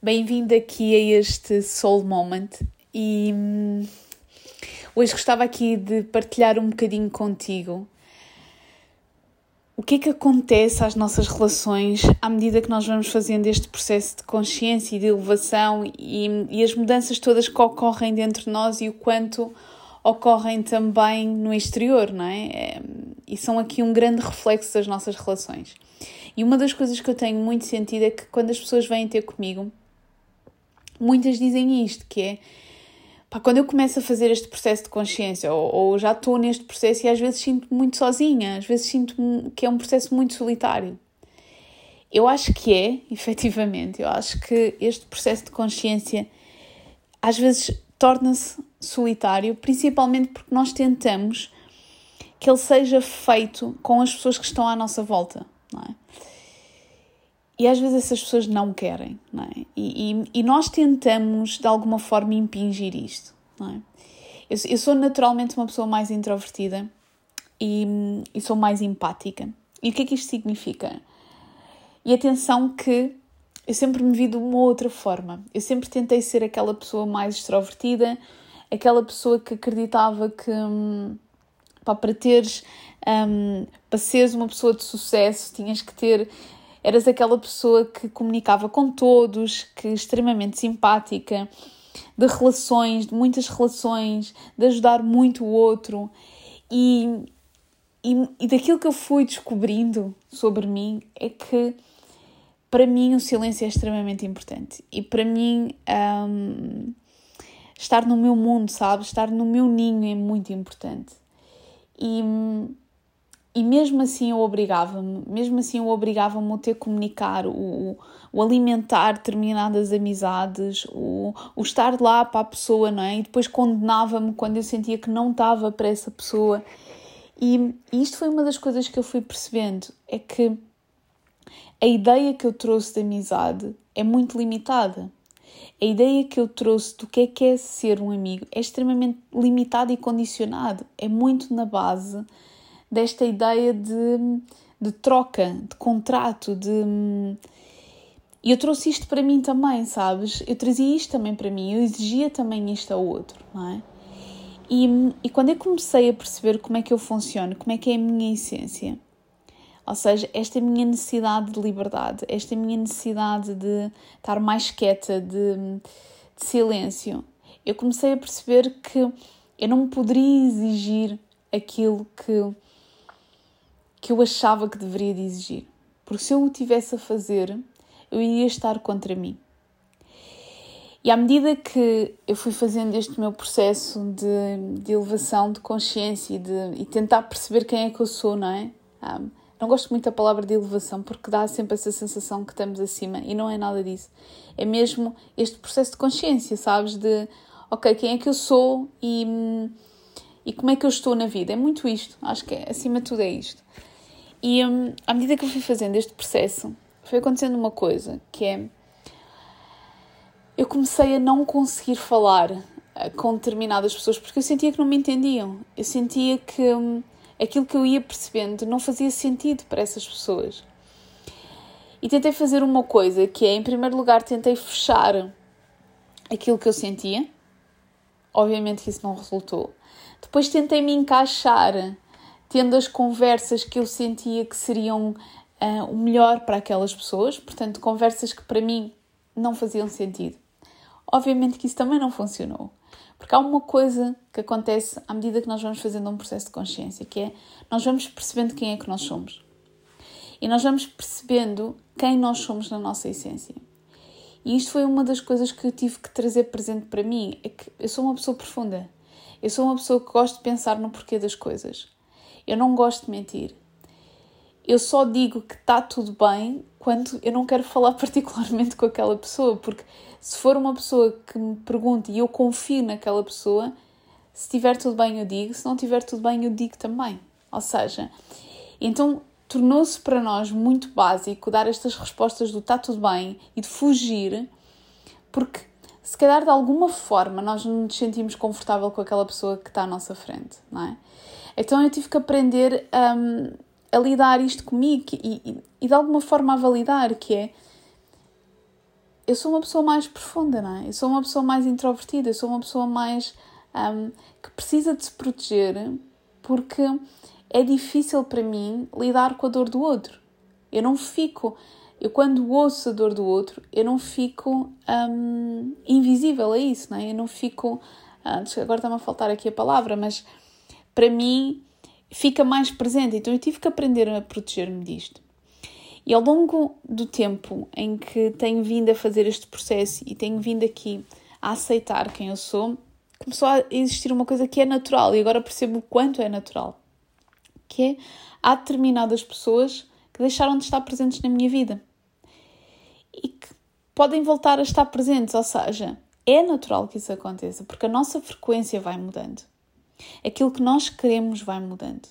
Bem-vindo aqui a este Soul Moment e hum, hoje gostava aqui de partilhar um bocadinho contigo o que é que acontece às nossas relações à medida que nós vamos fazendo este processo de consciência e de elevação e, e as mudanças todas que ocorrem dentro de nós e o quanto ocorrem também no exterior, não é? é e são aqui um grande reflexo das nossas relações. E uma das coisas que eu tenho muito sentido é que quando as pessoas vêm ter comigo, muitas dizem isto, que é pá, quando eu começo a fazer este processo de consciência, ou, ou já estou neste processo e às vezes sinto-me muito sozinha, às vezes sinto que é um processo muito solitário. Eu acho que é, efetivamente, eu acho que este processo de consciência às vezes torna-se solitário, principalmente porque nós tentamos que ele seja feito com as pessoas que estão à nossa volta? E às vezes essas pessoas não querem, não é? E, e, e nós tentamos de alguma forma impingir isto, não é? Eu, eu sou naturalmente uma pessoa mais introvertida e, e sou mais empática. E o que é que isto significa? E atenção que eu sempre me vi de uma outra forma. Eu sempre tentei ser aquela pessoa mais extrovertida, aquela pessoa que acreditava que hum, pá, para teres, hum, para seres uma pessoa de sucesso, tinhas que ter eras aquela pessoa que comunicava com todos, que extremamente simpática, de relações, de muitas relações, de ajudar muito o outro. E, e, e daquilo que eu fui descobrindo sobre mim é que para mim o silêncio é extremamente importante. E para mim um, estar no meu mundo, sabe? Estar no meu ninho é muito importante. E e mesmo assim eu obrigava-me, mesmo assim eu obrigava-me a ter comunicar, o, o alimentar determinadas amizades, o, o estar lá para a pessoa, não é? E depois condenava-me quando eu sentia que não estava para essa pessoa. E, e isto foi uma das coisas que eu fui percebendo, é que a ideia que eu trouxe de amizade é muito limitada. A ideia que eu trouxe do que é que é ser um amigo é extremamente limitada e condicionado. É muito na base desta ideia de, de troca, de contrato, de. E eu trouxe isto para mim também, sabes? Eu trazia isto também para mim, eu exigia também isto ao outro, não é? E, e quando eu comecei a perceber como é que eu funciono, como é que é a minha essência, ou seja, esta minha necessidade de liberdade, esta minha necessidade de estar mais quieta, de, de silêncio, eu comecei a perceber que eu não poderia exigir aquilo que que eu achava que deveria de exigir. Porque se eu o tivesse a fazer, eu iria estar contra mim. E à medida que eu fui fazendo este meu processo de, de elevação de consciência e, de, e tentar perceber quem é que eu sou, não é? Um, não gosto muito da palavra de elevação porque dá sempre essa sensação que estamos acima e não é nada disso. É mesmo este processo de consciência, sabes? De, ok, quem é que eu sou e, e como é que eu estou na vida? É muito isto. Acho que é, acima de tudo é isto. E um, à medida que eu fui fazendo este processo, foi acontecendo uma coisa que é. Eu comecei a não conseguir falar eh, com determinadas pessoas porque eu sentia que não me entendiam. Eu sentia que um, aquilo que eu ia percebendo não fazia sentido para essas pessoas. E tentei fazer uma coisa que é, em primeiro lugar, tentei fechar aquilo que eu sentia. Obviamente que isso não resultou. Depois tentei me encaixar tendo as conversas que eu sentia que seriam uh, o melhor para aquelas pessoas, portanto, conversas que para mim não faziam sentido. Obviamente que isso também não funcionou, porque há uma coisa que acontece à medida que nós vamos fazendo um processo de consciência, que é nós vamos percebendo quem é que nós somos. E nós vamos percebendo quem nós somos na nossa essência. E isto foi uma das coisas que eu tive que trazer presente para mim, é que eu sou uma pessoa profunda. Eu sou uma pessoa que gosta de pensar no porquê das coisas. Eu não gosto de mentir. Eu só digo que está tudo bem quando eu não quero falar particularmente com aquela pessoa, porque se for uma pessoa que me pergunte e eu confio naquela pessoa, se estiver tudo bem eu digo, se não estiver tudo bem eu digo também. Ou seja, então tornou-se para nós muito básico dar estas respostas do está tudo bem e de fugir, porque se calhar de alguma forma nós não nos sentimos confortável com aquela pessoa que está à nossa frente, não é? Então eu tive que aprender um, a lidar isto comigo e, e, e, de alguma forma a validar, que é eu sou uma pessoa mais profunda, não é? Eu sou uma pessoa mais introvertida, eu sou uma pessoa mais um, que precisa de se proteger porque é difícil para mim lidar com a dor do outro. Eu não fico, eu quando ouço a dor do outro, eu não fico um, invisível a isso, não é? Eu não fico, uh, agora está-me a faltar aqui a palavra, mas para mim fica mais presente. Então eu tive que aprender a proteger-me disto. E ao longo do tempo em que tenho vindo a fazer este processo e tenho vindo aqui a aceitar quem eu sou, começou a existir uma coisa que é natural e agora percebo o quanto é natural. Que é, há determinadas pessoas que deixaram de estar presentes na minha vida e que podem voltar a estar presentes, ou seja, é natural que isso aconteça, porque a nossa frequência vai mudando. Aquilo que nós queremos vai mudando.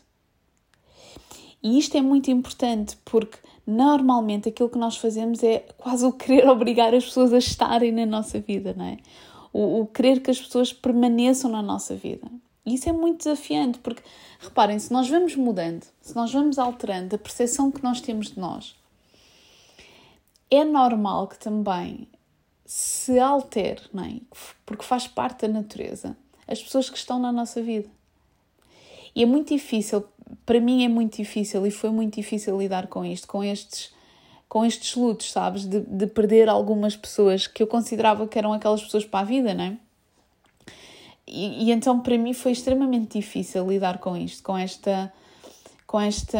E isto é muito importante porque normalmente aquilo que nós fazemos é quase o querer obrigar as pessoas a estarem na nossa vida, não é? O, o querer que as pessoas permaneçam na nossa vida. E isso é muito desafiante porque, reparem, se nós vamos mudando, se nós vamos alterando a percepção que nós temos de nós, é normal que também se altere, não é? Porque faz parte da natureza as pessoas que estão na nossa vida. E é muito difícil, para mim é muito difícil e foi muito difícil lidar com isto, com estes, com estes lutos, sabes? De, de perder algumas pessoas que eu considerava que eram aquelas pessoas para a vida, não é? E, e, então para mim foi extremamente difícil lidar com isto, com esta, com esta,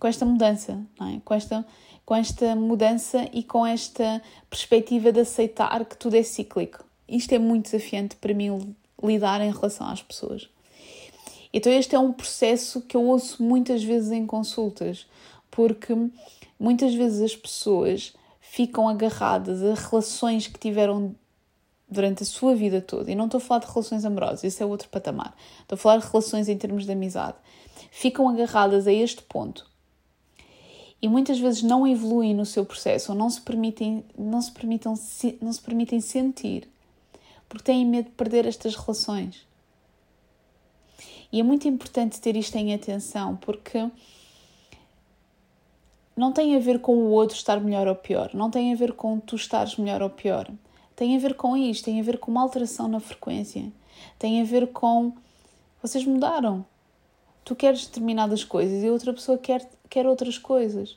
com esta mudança, não é? Com esta, com esta mudança e com esta perspectiva de aceitar que tudo é cíclico. Isto é muito desafiante para mim lidar em relação às pessoas. Então, este é um processo que eu ouço muitas vezes em consultas, porque muitas vezes as pessoas ficam agarradas a relações que tiveram durante a sua vida toda. E não estou a falar de relações amorosas, isso é outro patamar. Estou a falar de relações em termos de amizade. Ficam agarradas a este ponto. E muitas vezes não evoluem no seu processo ou não se permitem, não se permitam, não se permitem sentir porque têm medo de perder estas relações. E é muito importante ter isto em atenção, porque não tem a ver com o outro estar melhor ou pior, não tem a ver com tu estares melhor ou pior. Tem a ver com isto, tem a ver com uma alteração na frequência, tem a ver com vocês mudaram. Tu queres determinadas coisas e outra pessoa quer, quer outras coisas.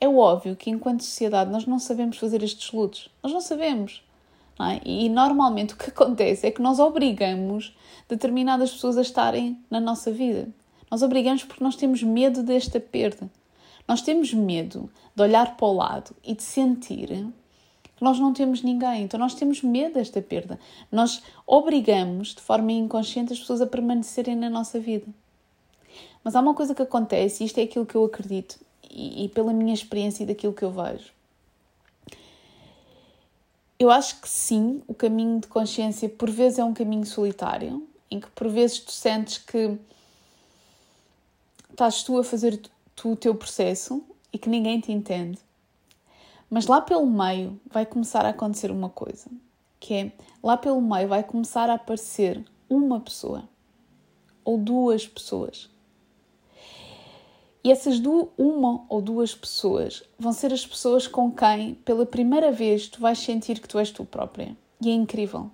É óbvio que, enquanto sociedade, nós não sabemos fazer estes lutos. Nós não sabemos. É? E normalmente o que acontece é que nós obrigamos determinadas pessoas a estarem na nossa vida. Nós obrigamos porque nós temos medo desta perda. Nós temos medo de olhar para o lado e de sentir que nós não temos ninguém. Então nós temos medo desta perda. Nós obrigamos de forma inconsciente as pessoas a permanecerem na nossa vida. Mas há uma coisa que acontece, e isto é aquilo que eu acredito, e, e pela minha experiência e daquilo que eu vejo eu acho que sim, o caminho de consciência por vezes é um caminho solitário, em que por vezes tu sentes que estás tu a fazer tu o teu processo e que ninguém te entende. Mas lá pelo meio vai começar a acontecer uma coisa, que é lá pelo meio vai começar a aparecer uma pessoa ou duas pessoas e essas duas, uma ou duas pessoas vão ser as pessoas com quem, pela primeira vez, tu vais sentir que tu és tu própria. E é incrível.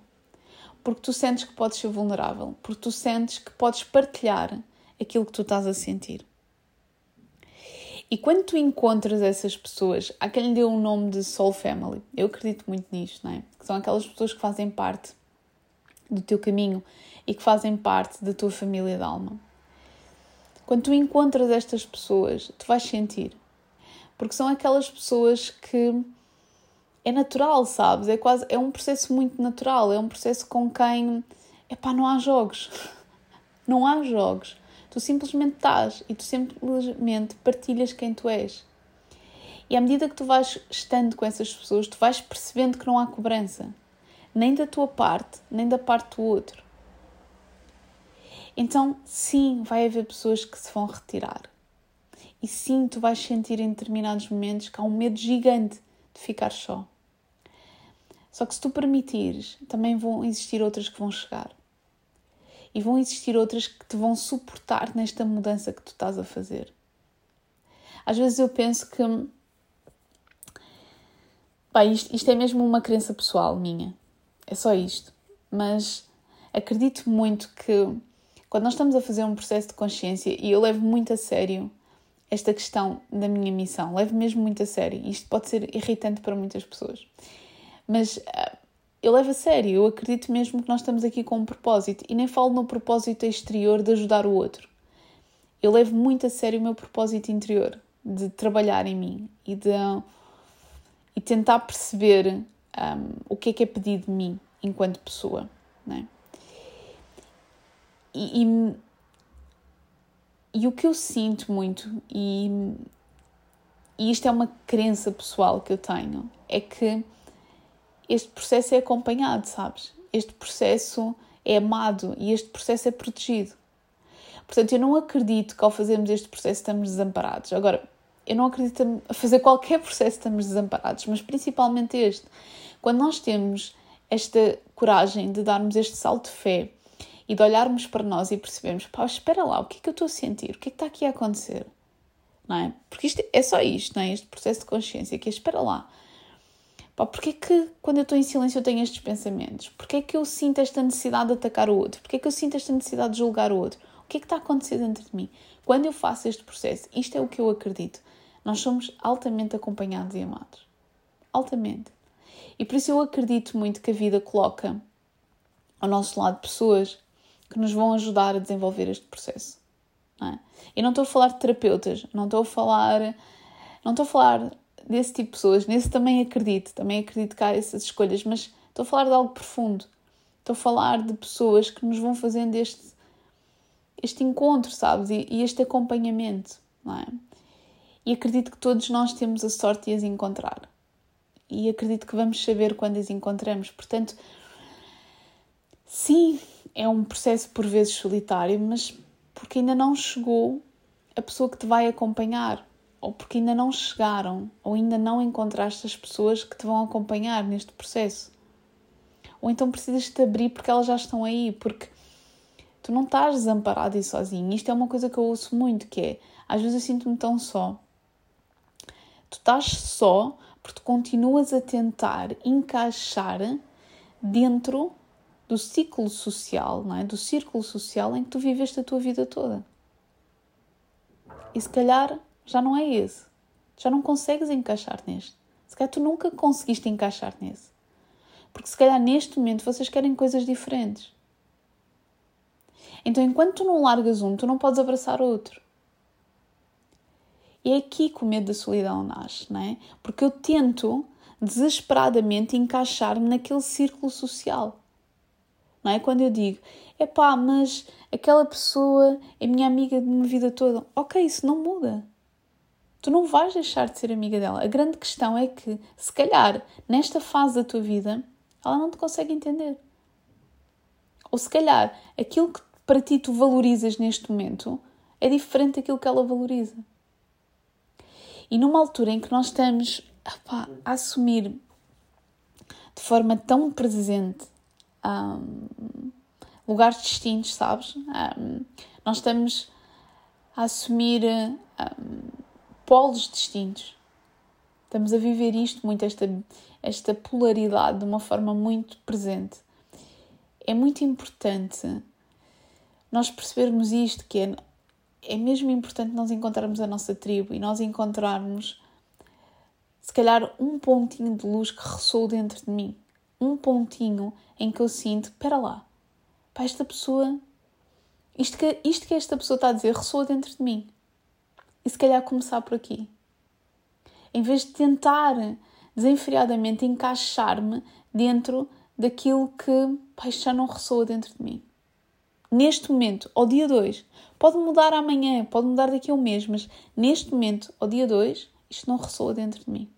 Porque tu sentes que podes ser vulnerável, porque tu sentes que podes partilhar aquilo que tu estás a sentir. E quando tu encontras essas pessoas, há quem lhe deu o nome de Soul Family. Eu acredito muito nisto, não é? Que são aquelas pessoas que fazem parte do teu caminho e que fazem parte da tua família de alma. Quando tu encontras estas pessoas, tu vais sentir. Porque são aquelas pessoas que é natural, sabes? É quase é um processo muito natural, é um processo com quem epá, não há jogos. Não há jogos. Tu simplesmente estás e tu simplesmente partilhas quem tu és. E à medida que tu vais estando com essas pessoas, tu vais percebendo que não há cobrança, nem da tua parte, nem da parte do outro. Então, sim, vai haver pessoas que se vão retirar. E sim, tu vais sentir em determinados momentos que há um medo gigante de ficar só. Só que se tu permitires, também vão existir outras que vão chegar. E vão existir outras que te vão suportar nesta mudança que tu estás a fazer. Às vezes eu penso que Bem, isto, isto é mesmo uma crença pessoal minha. É só isto. Mas acredito muito que quando nós estamos a fazer um processo de consciência, e eu levo muito a sério esta questão da minha missão, levo mesmo muito a sério. Isto pode ser irritante para muitas pessoas. Mas uh, eu levo a sério, eu acredito mesmo que nós estamos aqui com um propósito. E nem falo no propósito exterior de ajudar o outro. Eu levo muito a sério o meu propósito interior de trabalhar em mim e de e tentar perceber um, o que é que é pedido de mim enquanto pessoa, né? E, e, o que eu sinto muito, e, e isto é uma crença pessoal que eu tenho, é que este processo é acompanhado, sabes? Este processo é amado e este processo é protegido. Portanto, eu não acredito que ao fazermos este processo estamos desamparados. Agora, eu não acredito a fazer qualquer processo estamos desamparados, mas principalmente este. Quando nós temos esta coragem de darmos este salto de fé e de olharmos para nós e percebermos, pá, espera lá, o que é que eu estou a sentir? O que é que está aqui a acontecer? Não é? Porque isto é só isto, não é? Este processo de consciência, que é, espera lá. Pá, porquê que quando eu estou em silêncio eu tenho estes pensamentos? Porquê que eu sinto esta necessidade de atacar o outro? Porquê que eu sinto esta necessidade de julgar o outro? O que é que está a acontecer dentro de mim? Quando eu faço este processo, isto é o que eu acredito. Nós somos altamente acompanhados e amados. Altamente. E por isso eu acredito muito que a vida coloca ao nosso lado pessoas que nos vão ajudar a desenvolver este processo. Não é? E não estou a falar de terapeutas, não estou a falar, não estou a falar desse tipo de pessoas, nesse também acredito, também acredito que há essas escolhas, mas estou a falar de algo profundo. Estou a falar de pessoas que nos vão fazendo este, este encontro, sabes? E, e este acompanhamento, não é? E acredito que todos nós temos a sorte de as encontrar. E acredito que vamos saber quando as encontramos. Portanto, sim, é um processo por vezes solitário, mas porque ainda não chegou a pessoa que te vai acompanhar, ou porque ainda não chegaram, ou ainda não encontraste as pessoas que te vão acompanhar neste processo. Ou então precisas te abrir porque elas já estão aí, porque tu não estás desamparado e sozinho. Isto é uma coisa que eu ouço muito, que é, às vezes eu sinto-me tão só. Tu estás só porque continuas a tentar encaixar dentro do ciclo social, não é? do círculo social em que tu viveste a tua vida toda. E se calhar já não é esse. Já não consegues encaixar neste. Se calhar tu nunca conseguiste encaixar nesse. Porque se calhar neste momento vocês querem coisas diferentes. Então enquanto tu não largas um, tu não podes abraçar outro. É aqui que o medo da solidão nasce, não é? Porque eu tento desesperadamente encaixar-me naquele círculo social. Não é? Quando eu digo, é pá, mas aquela pessoa é minha amiga de uma vida toda. Ok, isso não muda. Tu não vais deixar de ser amiga dela. A grande questão é que, se calhar, nesta fase da tua vida, ela não te consegue entender. Ou se calhar, aquilo que para ti tu valorizas neste momento é diferente daquilo que ela valoriza. E numa altura em que nós estamos opa, a assumir de forma tão presente um, lugares distintos, sabes? Um, nós estamos a assumir um, polos distintos. Estamos a viver isto muito, esta, esta polaridade, de uma forma muito presente. É muito importante nós percebermos isto, que é é mesmo importante nós encontrarmos a nossa tribo e nós encontrarmos, se calhar, um pontinho de luz que ressoa dentro de mim. Um pontinho em que eu sinto, espera lá, pá, esta pessoa, isto que, isto que esta pessoa está a dizer ressoa dentro de mim. E se calhar começar por aqui. Em vez de tentar desenfreadamente encaixar-me dentro daquilo que já não ressoa dentro de mim. Neste momento, ao dia 2, Pode mudar amanhã, pode mudar daqui a um mês, mas neste momento, ao dia 2, isto não ressoa dentro de mim.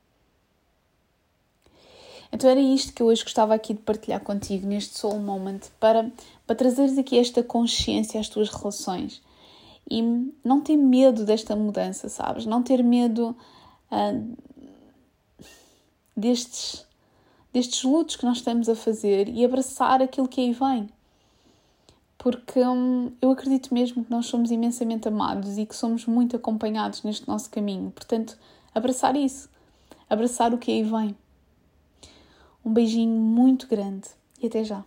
Então era isto que eu hoje gostava aqui de partilhar contigo neste Soul Moment para, para trazeres aqui esta consciência às tuas relações e não ter medo desta mudança, sabes? Não ter medo uh, destes, destes lutos que nós estamos a fazer e abraçar aquilo que aí vem. Porque hum, eu acredito mesmo que nós somos imensamente amados e que somos muito acompanhados neste nosso caminho. Portanto, abraçar isso, abraçar o que aí vem. Um beijinho muito grande e até já.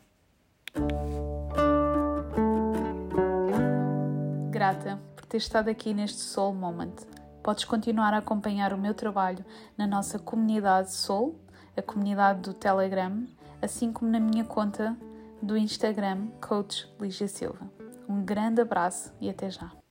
Grata por ter estado aqui neste Soul Moment. Podes continuar a acompanhar o meu trabalho na nossa comunidade Soul, a comunidade do Telegram, assim como na minha conta do Instagram, Coach Lígia Silva. Um grande abraço e até já!